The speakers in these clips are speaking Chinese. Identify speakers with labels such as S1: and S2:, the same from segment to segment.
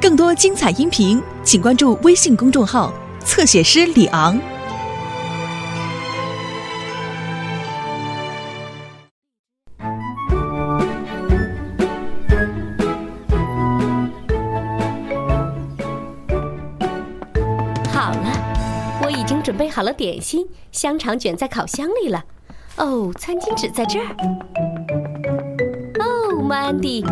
S1: 更多精彩音频，请关注微信公众号“侧写师李昂”。
S2: 好了，我已经准备好了点心，香肠卷在烤箱里了。哦，餐巾纸在这儿。哦，Mandy，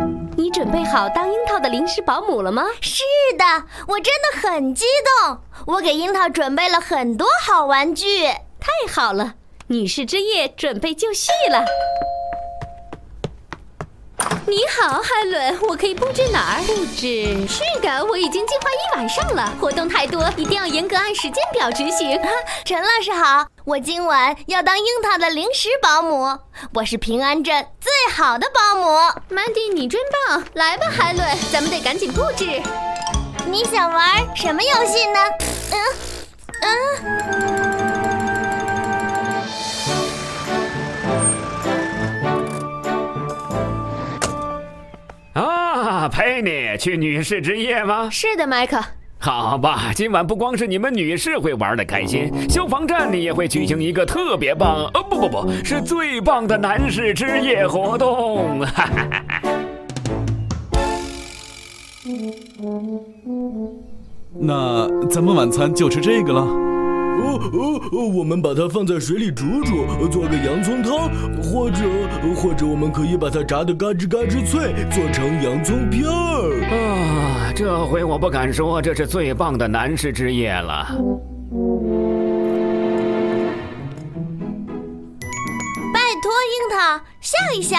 S2: 你准备好当樱桃的临时保姆了吗？
S3: 是的，我真的很激动。我给樱桃准备了很多好玩具。
S2: 太好了，女士之夜准备就绪了。你好，海伦，我可以布置哪儿？布置？是的，我已经计划一晚上了。活动太多，一定要严格按时间表执行。
S3: 陈老师好，我今晚要当樱桃的临时保姆，我是平安镇最好的保姆。
S2: 曼迪，你真棒！来吧，海伦，咱们得赶紧布置。
S3: 你想玩什么游戏呢？嗯嗯。
S4: 你去女士之夜吗？
S2: 是的，麦克。
S4: 好吧，今晚不光是你们女士会玩的开心，消防站里也会举行一个特别棒，呃，不不不，是最棒的男士之夜活动。哈哈哈哈
S5: 那咱们晚餐就吃这个了。
S6: 哦哦哦，我们把它放在水里煮煮，做个洋葱汤，或者或者我们可以把它炸得嘎吱嘎吱脆，做成洋葱片儿。
S4: 啊，这回我不敢说这是最棒的男士之夜了。
S3: 拜托，樱桃，笑一笑。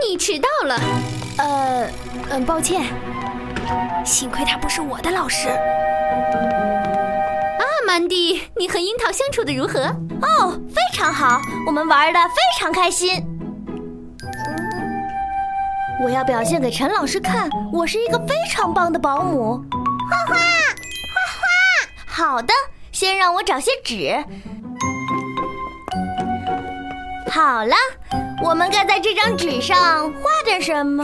S2: 你迟到了。呃，嗯，抱歉。幸亏他不是我的老师。啊，曼迪，你和樱桃相处的如何？
S3: 哦，非常好，我们玩的非常开心。我要表现给陈老师看，我是一个非常棒的保姆。画画，画画。好的，先让我找些纸。好了，我们该在这张纸上画点什么？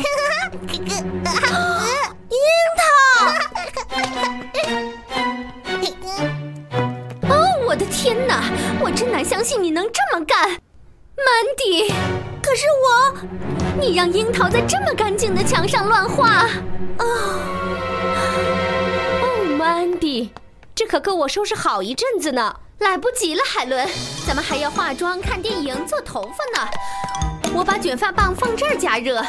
S2: 天哪！我真难相信你能这么干，曼迪。
S3: 可是我，
S2: 你让樱桃在这么干净的墙上乱画。啊！哦，曼迪，这可够我收拾好一阵子呢。来不及了，海伦，咱们还要化妆、看电影、做头发呢。我把卷发棒放这儿加热。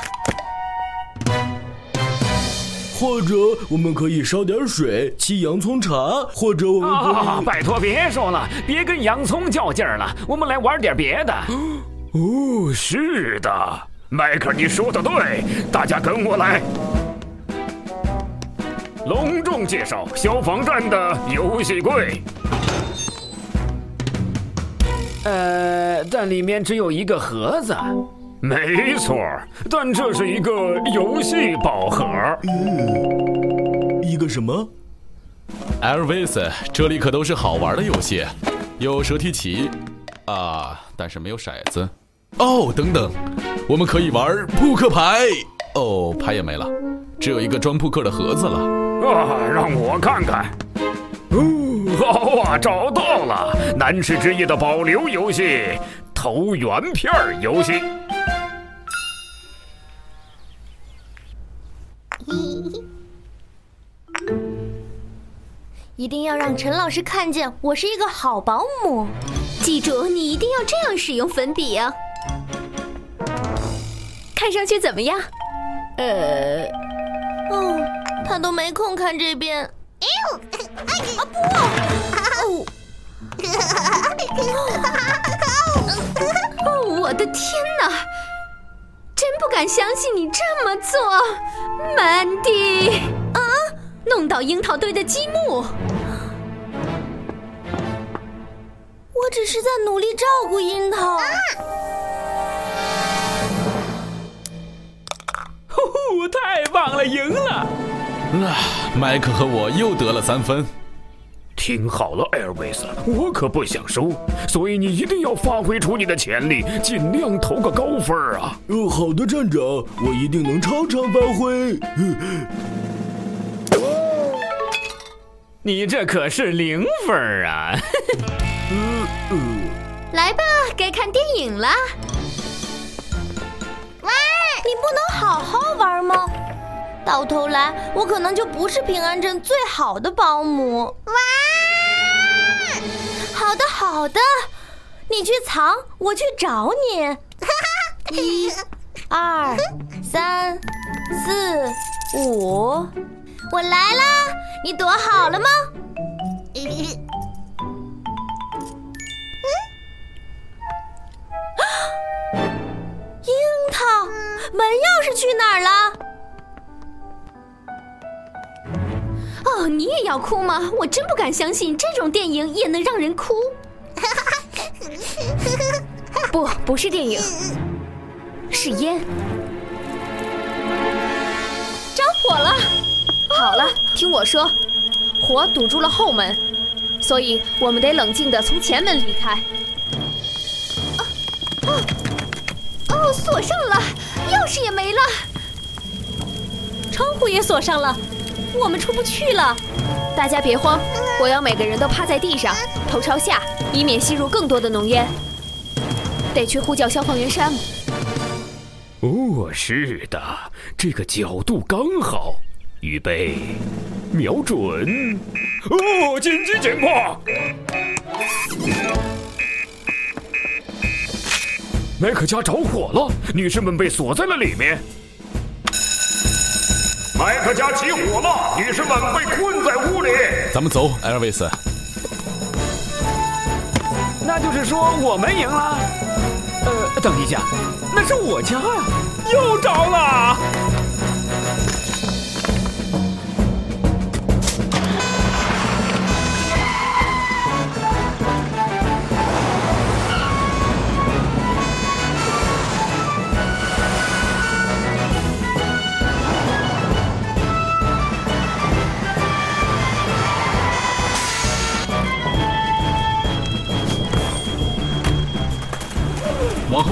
S6: 或者我们可以烧点水沏洋葱茶，或者我们可以……
S4: 啊，拜托别说了，别跟洋葱较劲儿了，我们来玩点别的。
S6: 哦，是的，
S4: 迈克，你说的对，大家跟我来，隆重介绍消防站的游戏柜。呃，但里面只有一个盒子。
S6: 没错，但这是一个游戏宝盒。嗯，一个什么
S5: ？Elvis，这里可都是好玩的游戏，有蛇提棋，啊，但是没有骰子。哦，等等，我们可以玩扑克牌。哦，牌也没了，只有一个装扑克的盒子了。
S4: 啊，让我看看。哦，好啊，找到了，男士之夜的保留游戏——投圆片游戏。
S3: 一定要让陈老师看见我是一个好保姆。
S2: 记住，你一定要这样使用粉笔啊！看上去怎么样？
S3: 呃，哦，他都没空看这边。哎呦，啊
S2: 不！哦，我的天哪！真不敢相信你这么做，曼蒂！啊，弄到樱桃堆的积木。
S3: 我只是在努力照顾樱桃。
S4: 呼呼，太棒了，赢了！
S5: 啊，麦克和我又得了三分。
S4: 听好了，艾尔维斯，我可不想输，所以你一定要发挥出你的潜力，尽量投个高分啊！
S6: 呃，好的，站长，我一定能超常发挥。
S4: 你这可是零分啊！
S2: 来吧，该看电影了。
S3: 喂，你不能好好玩吗？到头来，我可能就不是平安镇最好的保姆。
S7: 哇！
S3: 好的，好的，你去藏，我去找你。一、二、三、四、五，我来啦！你躲好了吗？樱桃，门钥匙去哪儿了？
S2: 哦，你也要哭吗？我真不敢相信这种电影也能让人哭。不，不是电影，是烟。着火了！好了，听我说，火堵住了后门，所以我们得冷静的从前门离开。哦哦哦，锁上了，钥匙也没了，窗户也锁上了。我们出不去了，大家别慌，我要每个人都趴在地上，头朝下，以免吸入更多的浓烟。得去呼叫消防员山姆。
S4: 哦，是的，这个角度刚好，预备，瞄准。哦，紧急情况！麦克家着火了，女士们被锁在了里面。麦克家起火了，女士们被困在屋里。
S5: 咱们走，艾尔维斯。
S4: 那就是说我们赢了。呃，等一下，那是我家呀，又着了。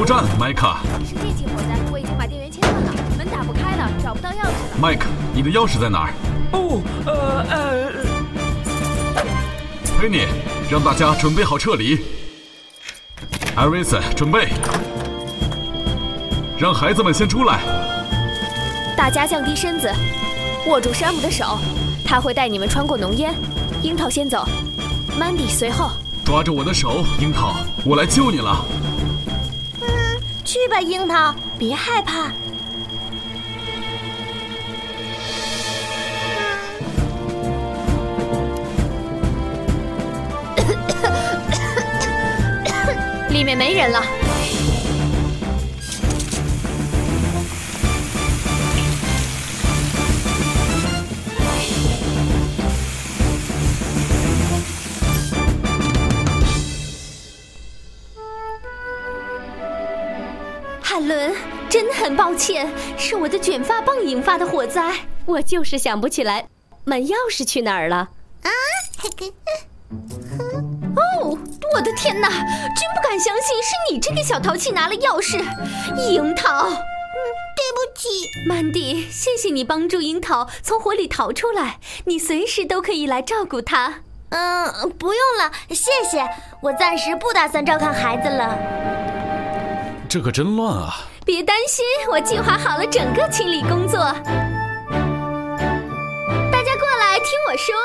S5: 往后站，麦克。
S2: 是这起火灾，我已经把电源切断了，门打不开了，找不到钥匙了。
S5: 麦克，你的钥匙在哪儿？
S4: 哦，呃呃，
S5: 佩妮，让大家准备好撤离。艾瑞斯，准备，让孩子们先出来。
S2: 大家降低身子，握住山姆的手，他会带你们穿过浓烟。樱桃先走，，Mandy 随后。
S5: 抓着我的手，樱桃，我来救你了。
S3: 去吧，樱桃，别害怕。
S2: 里面没人了。很抱歉，是我的卷发棒引发的火灾。我就是想不起来门钥匙去哪儿了。啊！哦，我的天哪！真不敢相信是你这个小淘气拿了钥匙，樱桃。
S7: 嗯，对不起，
S2: 曼迪，谢谢你帮助樱桃从火里逃出来。你随时都可以来照顾她。
S3: 嗯，不用了，谢谢。我暂时不打算照看孩子了。
S5: 这可真乱啊！
S2: 别担心，我计划好了整个清理工作。大家过来听我说，